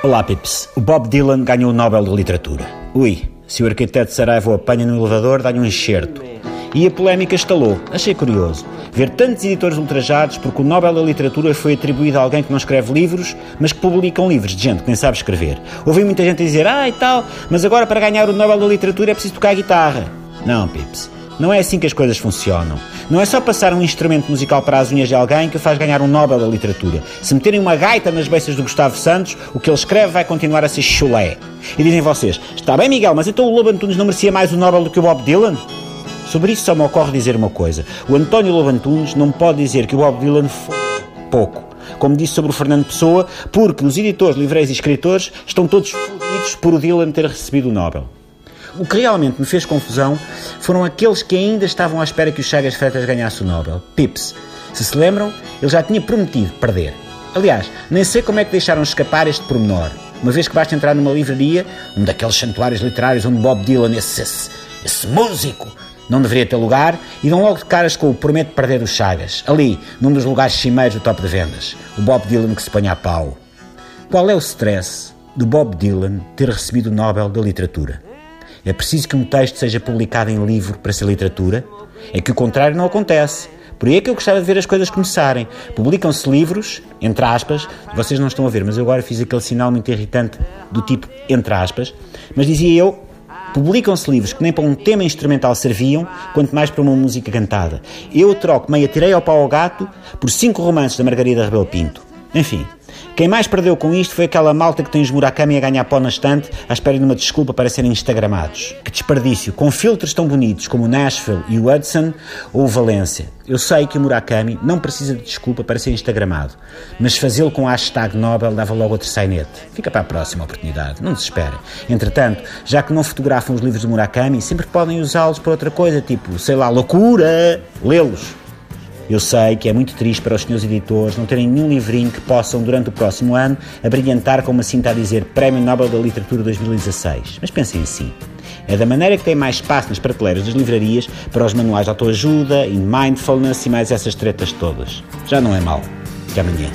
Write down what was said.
Olá, Pips. O Bob Dylan ganhou o Nobel de Literatura. Ui, se o arquiteto Saraiva o apanha no elevador, dá-lhe um enxerto. E a polémica estalou. Achei curioso. Ver tantos editores ultrajados porque o Nobel da Literatura foi atribuído a alguém que não escreve livros, mas que publicam livros de gente que nem sabe escrever. Ouvi muita gente dizer, ah e tal, mas agora para ganhar o Nobel da Literatura é preciso tocar guitarra. Não, Pips. Não é assim que as coisas funcionam. Não é só passar um instrumento musical para as unhas de alguém que o faz ganhar um Nobel da literatura. Se meterem uma gaita nas beiças do Gustavo Santos, o que ele escreve vai continuar a ser chulé. E dizem vocês, está bem Miguel, mas então o Lobo Antunes não merecia mais o Nobel do que o Bob Dylan? Sobre isso só me ocorre dizer uma coisa. O António Lobo Antunes não pode dizer que o Bob Dylan foi pouco. Como disse sobre o Fernando Pessoa, porque os editores, livreiros e escritores estão todos fodidos por o Dylan ter recebido o Nobel. O que realmente me fez confusão foram aqueles que ainda estavam à espera que o Chagas Freitas ganhasse o Nobel. Pips. Se se lembram, ele já tinha prometido perder. Aliás, nem sei como é que deixaram escapar este pormenor. Uma vez que basta entrar numa livraria, um daqueles santuários literários onde Bob Dylan, esse, esse, esse músico, não deveria ter lugar, e dão logo de caras com o Prometo Perder os Chagas, ali, num dos lugares cimeiros do top de vendas. O Bob Dylan que se põe a pau. Qual é o stress do Bob Dylan ter recebido o Nobel da Literatura? É preciso que um texto seja publicado em livro para ser literatura? É que o contrário não acontece. Por aí é que eu gostava de ver as coisas começarem. Publicam-se livros, entre aspas, vocês não estão a ver, mas eu agora fiz aquele sinal muito irritante do tipo entre aspas, mas dizia eu, publicam-se livros que nem para um tema instrumental serviam, quanto mais para uma música cantada. Eu troco meia tirei ao pau ao gato por cinco romances da Margarida Rebelo Pinto. Enfim, quem mais perdeu com isto foi aquela malta que tem os Murakami a ganhar pó na estante à espera de uma desculpa para serem instagramados. Que desperdício, com filtros tão bonitos como o Nashville e o Hudson ou o Valência. Eu sei que o Murakami não precisa de desculpa para ser instagramado, mas fazê-lo com a hashtag Nobel dava logo outro sainete. Fica para a próxima oportunidade, não desespere. Entretanto, já que não fotografam os livros de Murakami, sempre podem usá-los para outra coisa, tipo, sei lá, loucura, lê-los. Eu sei que é muito triste para os senhores editores não terem nenhum livrinho que possam, durante o próximo ano, abrilhantar com uma cinta a dizer Prémio Nobel da Literatura 2016. Mas pensem assim. É da maneira que tem mais espaço nas prateleiras das livrarias para os manuais de autoajuda e mindfulness e mais essas tretas todas. Já não é mal. Até amanhã.